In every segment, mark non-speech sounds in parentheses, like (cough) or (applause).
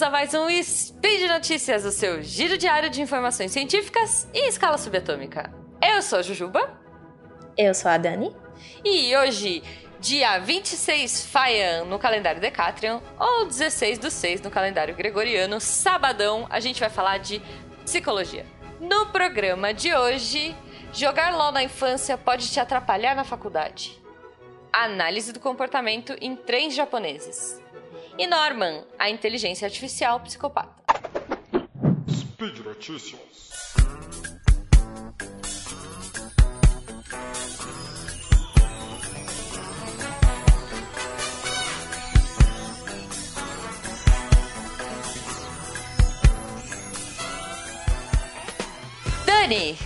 bem-vindos a mais um Speed Notícias, o seu giro diário de informações científicas em escala subatômica. Eu sou a Jujuba. Eu sou a Dani. E hoje, dia 26 Faian no calendário Decatrian, ou 16 do 6 no calendário gregoriano, sabadão, a gente vai falar de psicologia. No programa de hoje, jogar LOL na infância pode te atrapalhar na faculdade. Análise do comportamento em trens japoneses. E Norman, a inteligência artificial psicopata. Speed Notícias. Dani,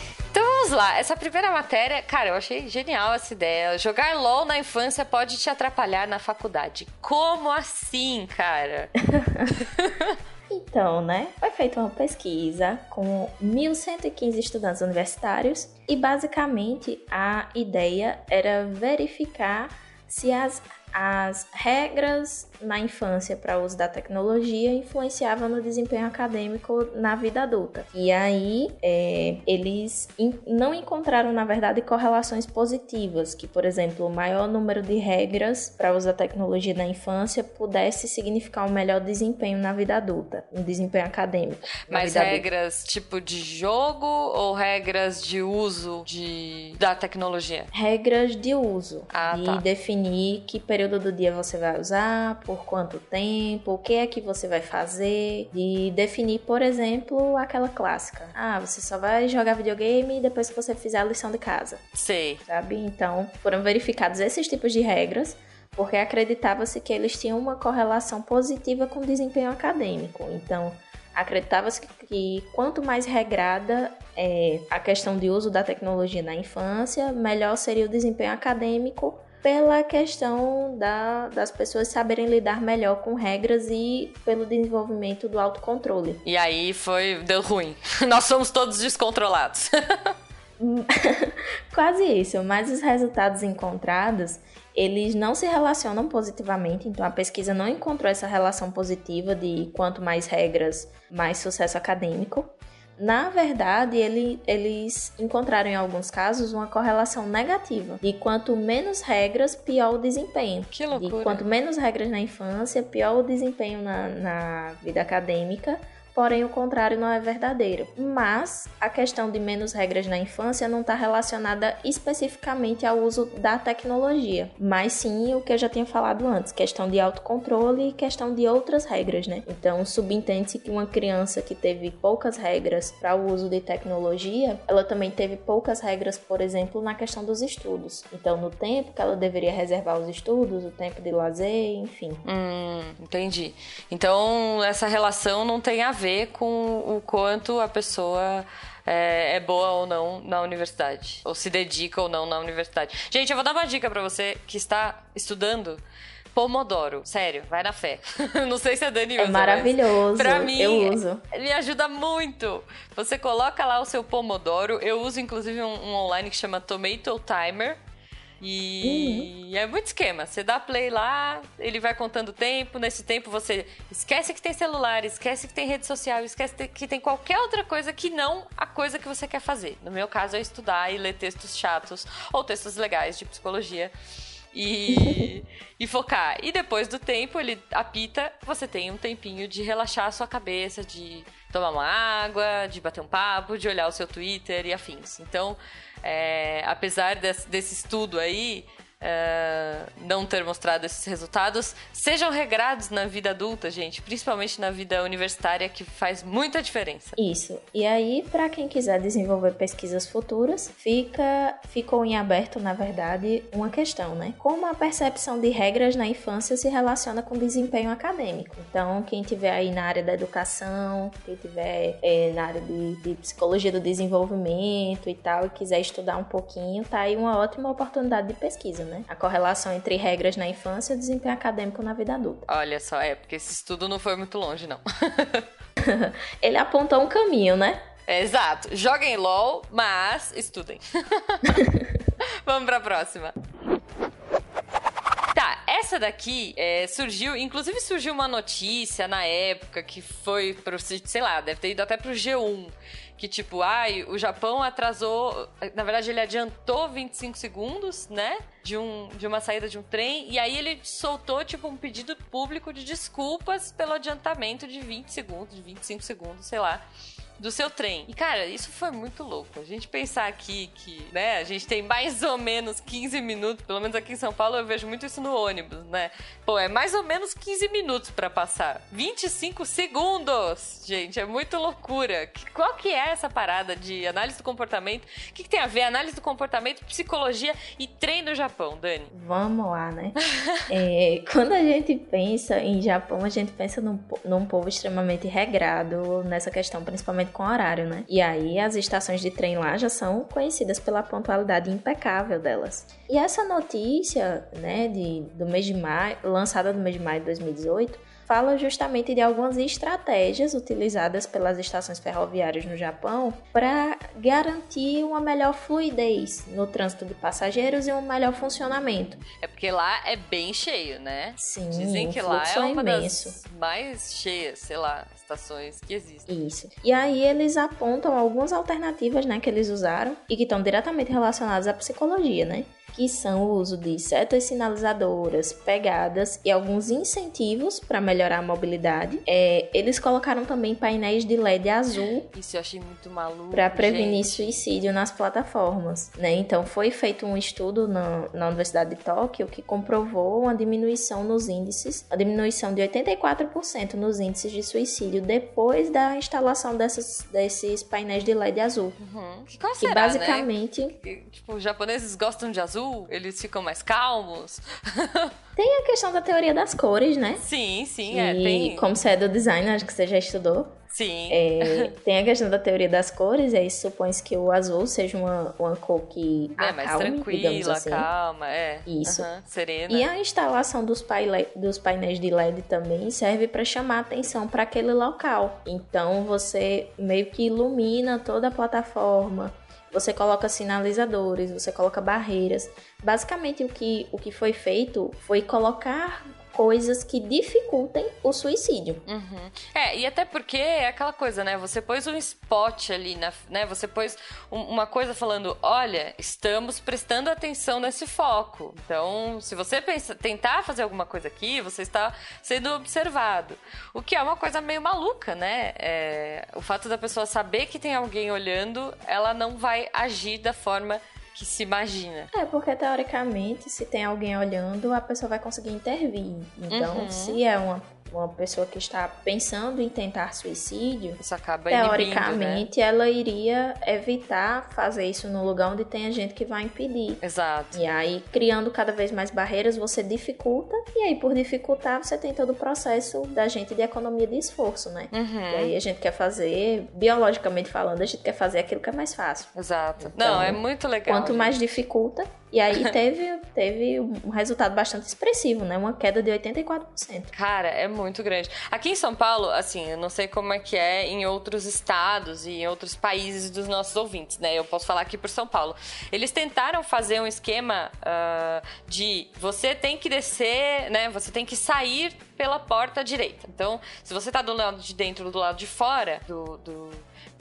lá. Essa primeira matéria, cara, eu achei genial essa ideia. Jogar LOL na infância pode te atrapalhar na faculdade. Como assim, cara? (laughs) Então, né, foi feita uma pesquisa com 1.115 estudantes universitários e basicamente a ideia era verificar se as, as regras na infância para uso da tecnologia influenciavam no desempenho acadêmico na vida adulta. E aí é, eles in, não encontraram, na verdade, correlações positivas, que, por exemplo, o maior número de regras para uso da tecnologia na infância pudesse significar um melhor desempenho na vida adulta, um desempenho acadêmico. Mas regras adulta. tipo de jogo ou regras de uso de, da tecnologia? Regras de uso. Ah, e tá. definir que período do dia você vai usar, por quanto tempo, o que é que você vai fazer, de definir, por exemplo, aquela clássica. Ah, você só vai jogar videogame depois que você fizer a lição de casa. Sei. Sabe? Então, foram verificados esses tipos de regras porque acreditava-se que eles tinham uma correlação positiva com o desempenho acadêmico. Então, acreditava-se que quanto mais regrada é a questão de uso da tecnologia na infância, melhor seria o desempenho acadêmico pela questão da, das pessoas saberem lidar melhor com regras e pelo desenvolvimento do autocontrole. E aí foi deu ruim. (laughs) Nós somos todos descontrolados. (laughs) Quase isso, mas os resultados encontrados eles não se relacionam positivamente, então a pesquisa não encontrou essa relação positiva de quanto mais regras, mais sucesso acadêmico. Na verdade, ele, eles encontraram em alguns casos uma correlação negativa. De quanto menos regras, pior o desempenho. Que loucura. De quanto menos regras na infância, pior o desempenho na, na vida acadêmica porém o contrário não é verdadeiro. Mas a questão de menos regras na infância não está relacionada especificamente ao uso da tecnologia, mas sim o que eu já tinha falado antes, questão de autocontrole e questão de outras regras, né? Então subentende-se que uma criança que teve poucas regras para o uso de tecnologia, ela também teve poucas regras, por exemplo, na questão dos estudos. Então no tempo que ela deveria reservar os estudos, o tempo de lazer, enfim. Hum, entendi. Então essa relação não tem a ver ver com o quanto a pessoa é, é, boa ou não na universidade. Ou se dedica ou não na universidade. Gente, eu vou dar uma dica para você que está estudando. Pomodoro, sério, vai na fé. (laughs) Não sei se a Dani usa. É maravilhoso. Pra mim, eu uso. me ajuda muito. Você coloca lá o seu Pomodoro. Eu uso inclusive um, um online que chama Tomato Timer. E uhum. é muito esquema. Você dá play lá, ele vai contando o tempo. Nesse tempo você esquece que tem celular, esquece que tem rede social, esquece que tem qualquer outra coisa que não a coisa que você quer fazer. No meu caso é estudar e ler textos chatos ou textos legais de psicologia. E, (laughs) e focar. E depois do tempo, ele apita, você tem um tempinho de relaxar a sua cabeça, de tomar uma água, de bater um papo, de olhar o seu Twitter e afins. Então, é, apesar desse, desse estudo aí, uh, não ter mostrado esses resultados, sejam regrados na vida adulta, gente, principalmente na vida universitária, que faz muita diferença. Isso. E aí, para quem quiser desenvolver pesquisas futuras, fica ficou em aberto, na verdade, uma questão, né? Como a percepção de regras na infância se relaciona com desempenho acadêmico. Então, quem tiver aí na área da educação, quem tiver é, na área de, de psicologia do desenvolvimento e tal, e quiser estudar um pouquinho, tá aí uma ótima oportunidade de pesquisa, né? Né? A correlação entre regras na infância e desempenho acadêmico na vida adulta. Olha só, é, porque esse estudo não foi muito longe, não. (laughs) Ele apontou um caminho, né? É, exato. Joguem LOL, mas estudem. (laughs) Vamos pra próxima. Tá, essa daqui é, surgiu, inclusive surgiu uma notícia na época que foi pro, sei lá, deve ter ido até pro G1 que tipo, ai, o Japão atrasou, na verdade ele adiantou 25 segundos, né, de, um, de uma saída de um trem, e aí ele soltou tipo um pedido público de desculpas pelo adiantamento de 20 segundos, de 25 segundos, sei lá do seu trem. E, cara, isso foi muito louco. A gente pensar aqui que, né, a gente tem mais ou menos 15 minutos, pelo menos aqui em São Paulo eu vejo muito isso no ônibus, né? Pô, é mais ou menos 15 minutos para passar. 25 segundos! Gente, é muito loucura. Qual que é essa parada de análise do comportamento? O que, que tem a ver análise do comportamento, psicologia e trem no Japão, Dani? Vamos lá, né? (laughs) é, quando a gente pensa em Japão, a gente pensa num, num povo extremamente regrado nessa questão, principalmente com horário, né? E aí as estações de trem lá já são conhecidas pela pontualidade impecável delas. E essa notícia, né, de, do mês de maio, lançada no mês de maio de 2018, fala justamente de algumas estratégias utilizadas pelas estações ferroviárias no Japão para garantir uma melhor fluidez no trânsito de passageiros e um melhor funcionamento. É porque lá é bem cheio, né? Sim, Dizem que lá é, é uma imenso. das mais cheias, sei lá, estações que existem. Isso. E aí eles apontam algumas alternativas, né, que eles usaram e que estão diretamente relacionadas à psicologia, né? Que são o uso de setas sinalizadoras, pegadas e alguns incentivos para melhorar a mobilidade. É, eles colocaram também painéis de LED azul. Isso eu achei muito maluco. Para prevenir gente. suicídio nas plataformas. Né? Então foi feito um estudo na, na Universidade de Tóquio que comprovou uma diminuição nos índices, a diminuição de 84% nos índices de suicídio depois da instalação dessas, desses painéis de LED azul. Uhum. Que, qual que será, basicamente. Né? Tipo, os japoneses gostam de azul? Azul, eles ficam mais calmos. (laughs) Tem a questão da teoria das cores, né? Sim, sim, é. Tem... Como você é do design, acho que você já estudou. Sim. É, (laughs) tem a questão da teoria das cores, e aí supõe-se que o azul seja uma, uma cor que é mais tranquila, assim. calma, é. Isso. Uhum, serena. E a instalação dos, paile, dos painéis de LED também serve para chamar atenção para aquele local. Então você meio que ilumina toda a plataforma você coloca sinalizadores, você coloca barreiras. Basicamente, o que, o que foi feito foi colocar coisas que dificultem o suicídio. Uhum. É, e até porque é aquela coisa, né? Você pôs um spot ali, na, né? Você pôs um, uma coisa falando, olha, estamos prestando atenção nesse foco. Então, se você pensa, tentar fazer alguma coisa aqui, você está sendo observado. O que é uma coisa meio maluca, né? É, o fato da pessoa saber que tem alguém olhando, ela não vai agir da forma que se imagina. É, porque teoricamente, se tem alguém olhando, a pessoa vai conseguir intervir. Então, uhum. se é uma uma pessoa que está pensando em tentar suicídio, acaba teoricamente né? ela iria evitar fazer isso no lugar onde tem a gente que vai impedir. Exato. E aí, criando cada vez mais barreiras, você dificulta, e aí, por dificultar, você tem todo o processo da gente de economia de esforço, né? Uhum. E aí a gente quer fazer, biologicamente falando, a gente quer fazer aquilo que é mais fácil. Exato. Então, Não, é muito legal. Quanto gente. mais dificulta, e aí teve, teve um resultado bastante expressivo, né? Uma queda de 84%. Cara, é muito grande. Aqui em São Paulo, assim, eu não sei como é que é em outros estados e em outros países dos nossos ouvintes, né? Eu posso falar aqui por São Paulo. Eles tentaram fazer um esquema uh, de você tem que descer, né? Você tem que sair pela porta direita. Então, se você tá do lado de dentro do lado de fora do, do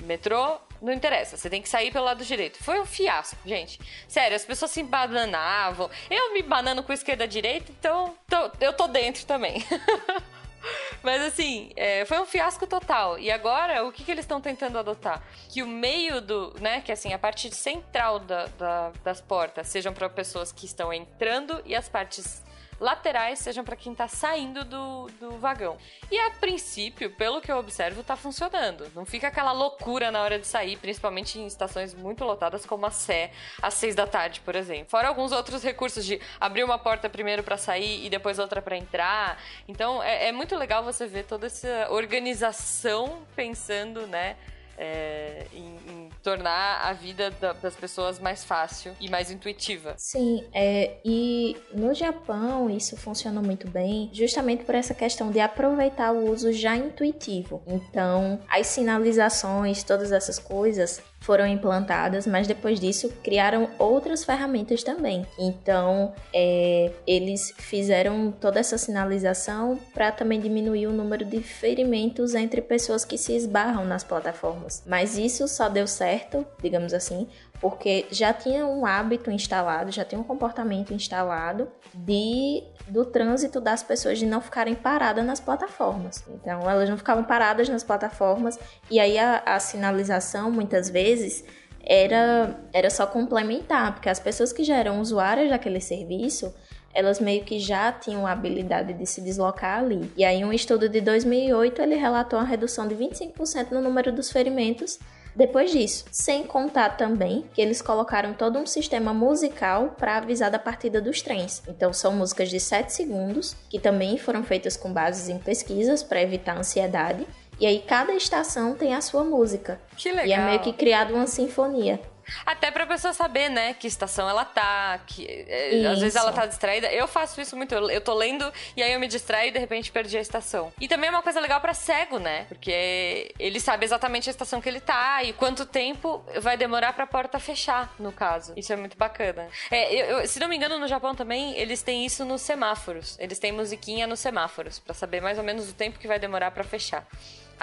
metrô, não interessa, você tem que sair pelo lado direito. Foi um fiasco, gente. Sério, as pessoas se bananavam. Eu me banano com esquerda direita, então tô, eu tô dentro também. (laughs) Mas assim, é, foi um fiasco total. E agora, o que, que eles estão tentando adotar? Que o meio do, né, que assim, a parte central da, da, das portas sejam para pessoas que estão entrando e as partes laterais sejam para quem tá saindo do, do vagão. E a princípio, pelo que eu observo, tá funcionando. Não fica aquela loucura na hora de sair, principalmente em estações muito lotadas como a Sé, às seis da tarde, por exemplo. Fora alguns outros recursos de abrir uma porta primeiro para sair e depois outra para entrar. Então é, é muito legal você ver toda essa organização pensando, né? é, em, tornar a vida da, das pessoas mais fácil e mais intuitiva. Sim, é, e no Japão isso funciona muito bem, justamente por essa questão de aproveitar o uso já intuitivo. Então, as sinalizações, todas essas coisas, foram implantadas, mas depois disso criaram outras ferramentas também. Então, é, eles fizeram toda essa sinalização para também diminuir o número de ferimentos entre pessoas que se esbarram nas plataformas. Mas isso só deu certo, digamos assim, porque já tinha um hábito instalado, já tinha um comportamento instalado de do trânsito das pessoas de não ficarem paradas nas plataformas. Então elas não ficavam paradas nas plataformas e aí a, a sinalização muitas vezes era era só complementar, porque as pessoas que já eram usuárias daquele serviço elas meio que já tinham a habilidade de se deslocar ali. E aí, um estudo de 2008 ele relatou uma redução de 25% no número dos ferimentos depois disso, sem contar também que eles colocaram todo um sistema musical para avisar da partida dos trens. Então são músicas de 7 segundos, que também foram feitas com bases em pesquisas para evitar ansiedade. E aí cada estação tem a sua música. Que legal. E é meio que criado uma sinfonia. Até pra pessoa saber, né, que estação ela tá, que é, às vezes ela tá distraída. Eu faço isso muito, eu, eu tô lendo e aí eu me distraio e de repente perdi a estação. E também é uma coisa legal para cego, né? Porque ele sabe exatamente a estação que ele tá e quanto tempo vai demorar pra porta fechar, no caso. Isso é muito bacana. É, eu, eu, se não me engano, no Japão também, eles têm isso nos semáforos. Eles têm musiquinha nos semáforos, para saber mais ou menos o tempo que vai demorar para fechar.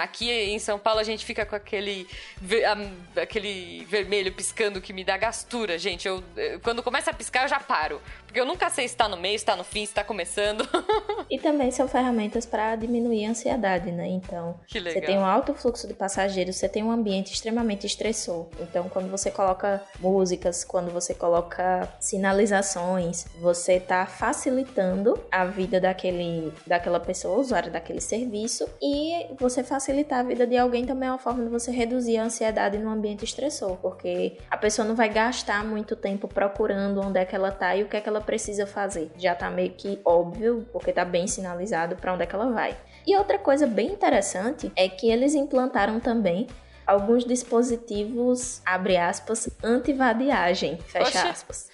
Aqui em São Paulo a gente fica com aquele, aquele vermelho piscando que me dá gastura, gente. Eu, quando começa a piscar, eu já paro. Porque eu nunca sei se está no meio, se está no fim, se está começando. (laughs) e também são ferramentas para diminuir a ansiedade, né? Então, você tem um alto fluxo de passageiros, você tem um ambiente extremamente estressor. Então, quando você coloca músicas, quando você coloca sinalizações, você está facilitando a vida daquele, daquela pessoa, usuário daquele serviço, e você facilita facilitar a vida de alguém também é uma forma de você reduzir a ansiedade no ambiente estressor, porque a pessoa não vai gastar muito tempo procurando onde é que ela tá e o que é que ela precisa fazer. Já tá meio que óbvio, porque tá bem sinalizado para onde é que ela vai. E outra coisa bem interessante é que eles implantaram também alguns dispositivos, abre aspas, anti-vadiagem, fecha aspas.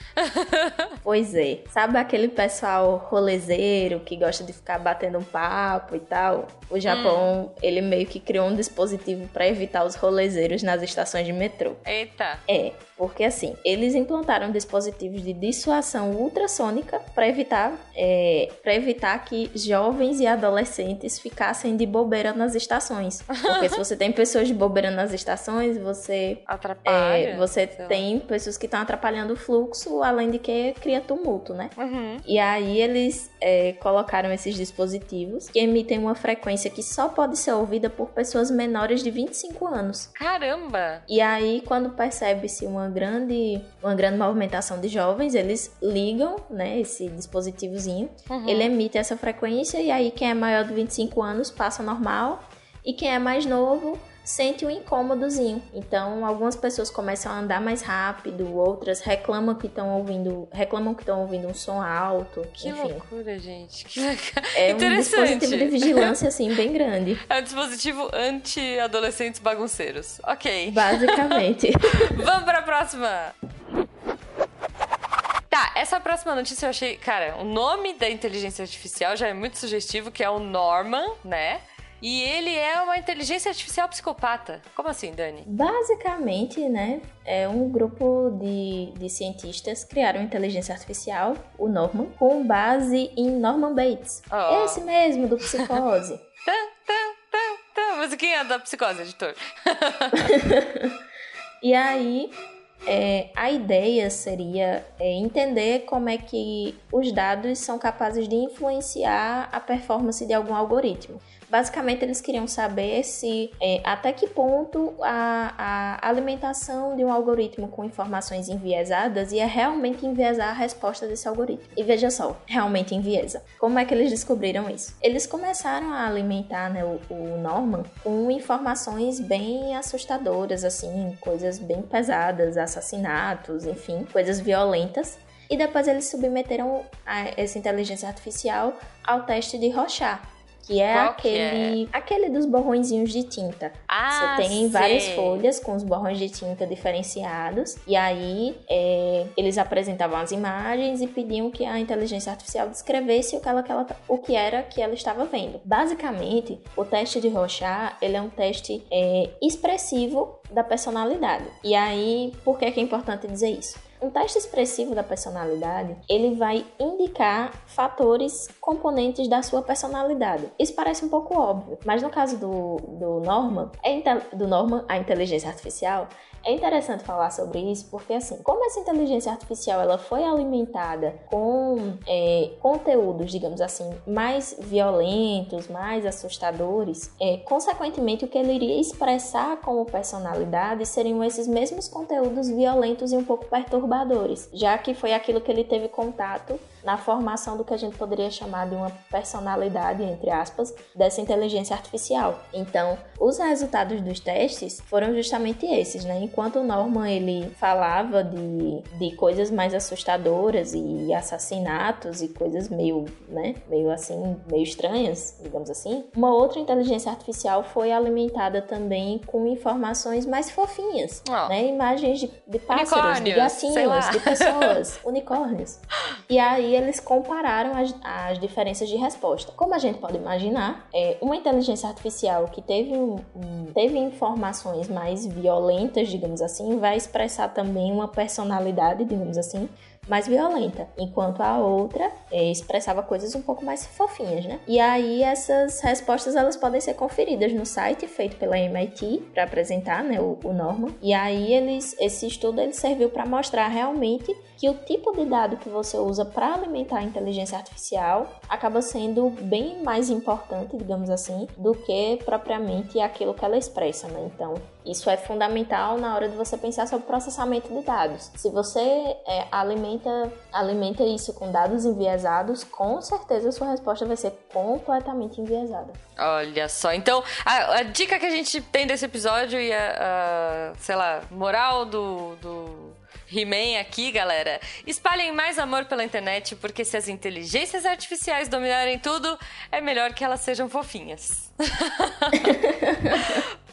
pois é. Sabe aquele pessoal rolezeiro que gosta de ficar batendo um papo e tal? O Japão, hum. ele meio que criou um dispositivo para evitar os rolezeiros nas estações de metrô. Eita. É, porque assim, eles implantaram dispositivos de dissuasão ultrassônica para evitar, é, para evitar que jovens e adolescentes ficassem de bobeira nas estações. Porque se você tem pessoas de bobeira nas estações, você atrapalha. É, você tem pessoas que estão atrapalhando o fluxo, além de que cria tumulto, né? Uhum. E aí eles é, colocaram esses dispositivos que emitem uma frequência que só pode ser ouvida por pessoas menores de 25 anos. Caramba! E aí, quando percebe-se uma grande, uma grande movimentação de jovens, eles ligam, né, esse dispositivozinho, uhum. ele emite essa frequência e aí quem é maior de 25 anos passa normal e quem é mais novo sente um incômodozinho. Então, algumas pessoas começam a andar mais rápido, outras reclamam que estão ouvindo, reclamam que estão ouvindo um som alto. Que enfim. loucura, gente. Que. É um dispositivo de vigilância assim bem grande. É um dispositivo anti-adolescentes bagunceiros. OK. Basicamente. (laughs) Vamos para a próxima. Tá, essa próxima notícia eu achei, cara, o nome da inteligência artificial já é muito sugestivo, que é o Norman, né? E ele é uma inteligência artificial psicopata. Como assim, Dani? Basicamente, né? É um grupo de, de cientistas criaram inteligência artificial, o Norman, com base em Norman Bates. Oh. Esse mesmo, do Psicose. tá, tá, tá, tá. Musiquinha da Psicose, editor. (laughs) e aí, é, a ideia seria é, entender como é que os dados são capazes de influenciar a performance de algum algoritmo. Basicamente, eles queriam saber se é, até que ponto a, a, alimentação de um algoritmo com informações enviesadas ia realmente enviesar a resposta desse algoritmo. E veja só, realmente enviesa. Como é que eles descobriram isso? Eles começaram a alimentar né, o, o Norman com informações bem assustadoras, assim, coisas bem pesadas, assassinatos, enfim, coisas violentas. E depois eles submeteram essa inteligência artificial ao teste de Rorschach, que é Qual aquele que é? aquele dos borrõezinhos de tinta. Ah, Você tem sei. várias folhas com os borrões de tinta diferenciados e aí é, eles apresentavam as imagens e pediam que a inteligência artificial descrevesse o que, ela, que ela- o que era que ela estava vendo. Basicamente, o teste de Rorschach ele é um teste é, expressivo da personalidade. E aí, por que que é importante dizer isso? Um teste expressivo da personalidade, ele vai indicar fatores componentes da sua personalidade. Isso parece um pouco óbvio, mas no caso do, do Norman, é do Norman, a inteligência artificial, é interessante falar sobre isso porque, assim, como essa inteligência artificial ela foi alimentada com é, conteúdos, digamos assim, mais violentos, mais assustadores, é, consequentemente o que ele iria expressar como personalidade seriam esses mesmos conteúdos violentos e um pouco perturbadores, já que foi aquilo que ele teve contato na formação do que a gente poderia chamar de uma personalidade, entre aspas, dessa inteligência artificial. Então, os resultados dos testes foram justamente esses, né? Enquanto o Norman ele falava de, de coisas mais assustadoras e assassinatos e coisas meio, né, meio assim, meio estranhas, digamos assim, uma outra inteligência artificial foi alimentada também com informações mais fofinhas, Ó. né? Imagens de, de pássaros, de Unicórnios, lá. gatinhos, de pessoas, (laughs) unicórnios. E aí eles compararam as, as diferenças de resposta. Como a gente pode imaginar, é, uma inteligência artificial que teve, um- teve informações mais violentas, digamos assim, vai expressar também uma personalidade, digamos assim, mais violenta, enquanto a outra é, expressava coisas um pouco mais fofinhas, né? E aí essas respostas elas podem ser conferidas no site feito pela MIT para apresentar, né, o, o Norman. E aí eles, esse estudo ele serviu para mostrar realmente que o tipo de dado que você usa para alimentar a inteligência artificial acaba sendo bem mais importante, digamos assim, do que propriamente aquilo que ela expressa, né? Então, isso é fundamental na hora de você pensar sobre processamento de dados. Se você é, alimenta, alimenta isso com dados enviesados, com certeza a sua resposta vai ser completamente enviesada. Olha só, então a, a dica que a gente tem desse episódio e a, a, sei lá, moral do, do He-Man aqui, galera, espalhem mais amor pela internet, porque se as inteligências artificiais dominarem tudo, é melhor que elas sejam fofinhas. (laughs)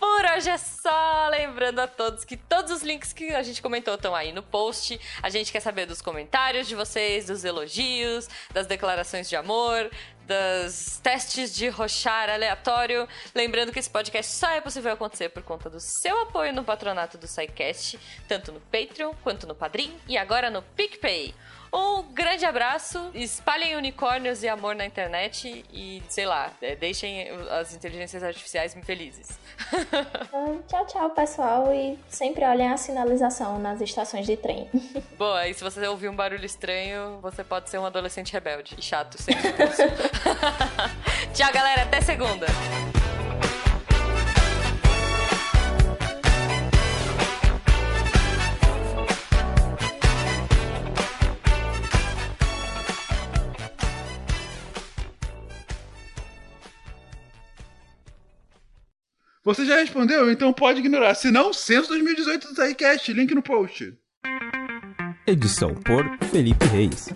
Lembrando a todos que todos os links que a gente comentou estão aí no post. A gente quer saber dos comentários de vocês, dos elogios, das declarações de amor, dos testes de rochar aleatório. Lembrando que esse podcast só é possível acontecer por conta do seu apoio no patronato do SciCast, tanto no Patreon quanto no Padrim e agora no PicPay. Um grande abraço, espalhem unicórnios e amor na internet e, sei lá, deixem as inteligências artificiais felizes. (laughs) Então, tchau, tchau, pessoal, e sempre olhem a sinalização nas estações de trem. (laughs) Boa, e se você ouvir um barulho estranho, você pode ser um adolescente rebelde e chato, sem (laughs) impulso. (laughs) Tchau, galera, até segunda! Você já respondeu? Então pode ignorar. Se não, censo 2018 do SciCast. Link no post. Edição por Felipe Reis.